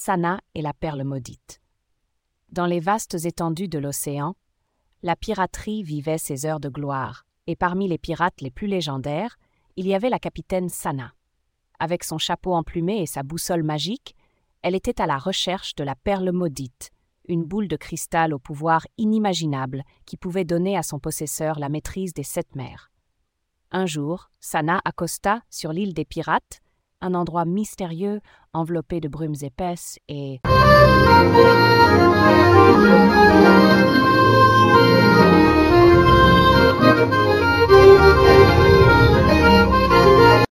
Sana et la perle maudite. Dans les vastes étendues de l'océan, la piraterie vivait ses heures de gloire, et parmi les pirates les plus légendaires, il y avait la capitaine Sana. Avec son chapeau emplumé et sa boussole magique, elle était à la recherche de la perle maudite, une boule de cristal au pouvoir inimaginable qui pouvait donner à son possesseur la maîtrise des sept mers. Un jour, Sana accosta sur l'île des pirates, un endroit mystérieux enveloppé de brumes épaisses et...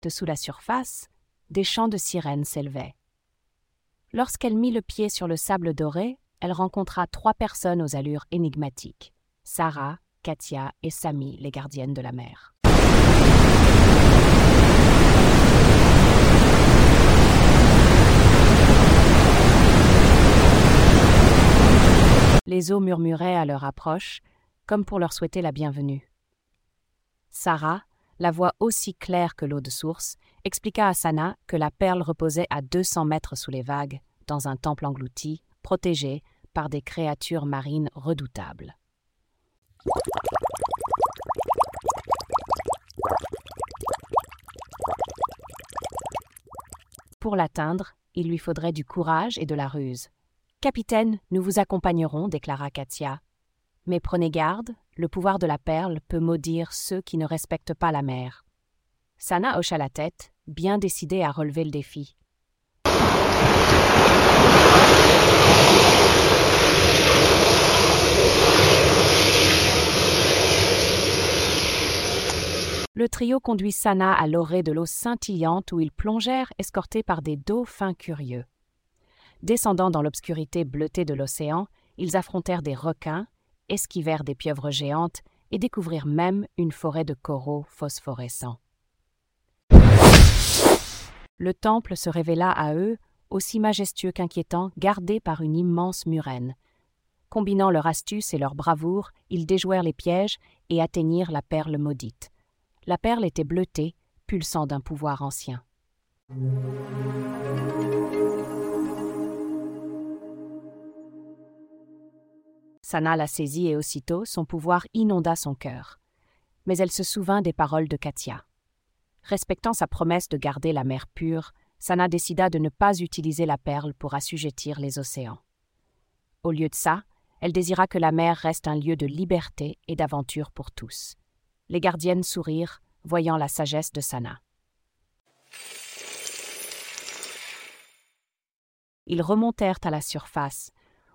Dessous la surface, des chants de sirènes s'élevaient. Lorsqu'elle mit le pied sur le sable doré, elle rencontra trois personnes aux allures énigmatiques Sarah, Katia et Samy, les gardiennes de la mer. Les eaux murmuraient à leur approche, comme pour leur souhaiter la bienvenue. Sarah, la voix aussi claire que l'eau de source, expliqua à Sana que la perle reposait à 200 mètres sous les vagues, dans un temple englouti, protégé par des créatures marines redoutables. Pour l'atteindre, il lui faudrait du courage et de la ruse. Capitaine, nous vous accompagnerons, déclara Katia. Mais prenez garde, le pouvoir de la perle peut maudire ceux qui ne respectent pas la mer. Sana hocha la tête, bien décidée à relever le défi. Le trio conduit Sana à l'orée de l'eau scintillante où ils plongèrent escortés par des dauphins curieux. Descendant dans l'obscurité bleutée de l'océan, ils affrontèrent des requins, esquivèrent des pieuvres géantes et découvrirent même une forêt de coraux phosphorescents. Le temple se révéla à eux aussi majestueux qu'inquiétant, gardé par une immense murène. Combinant leur astuce et leur bravoure, ils déjouèrent les pièges et atteignirent la perle maudite. La perle était bleutée, pulsant d'un pouvoir ancien. Sana la saisit et aussitôt son pouvoir inonda son cœur. Mais elle se souvint des paroles de Katia. Respectant sa promesse de garder la mer pure, Sana décida de ne pas utiliser la perle pour assujettir les océans. Au lieu de ça, elle désira que la mer reste un lieu de liberté et d'aventure pour tous les gardiennes sourirent, voyant la sagesse de Sana. Ils remontèrent à la surface,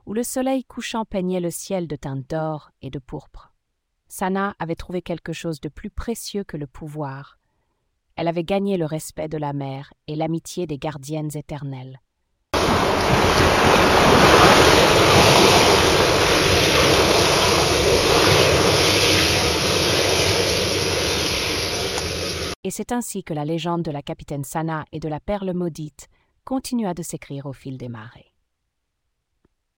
où le soleil couchant peignait le ciel de teint d'or et de pourpre. Sana avait trouvé quelque chose de plus précieux que le pouvoir. Elle avait gagné le respect de la mer et l'amitié des gardiennes éternelles. Et c'est ainsi que la légende de la capitaine Sana et de la perle maudite continua de s'écrire au fil des marées.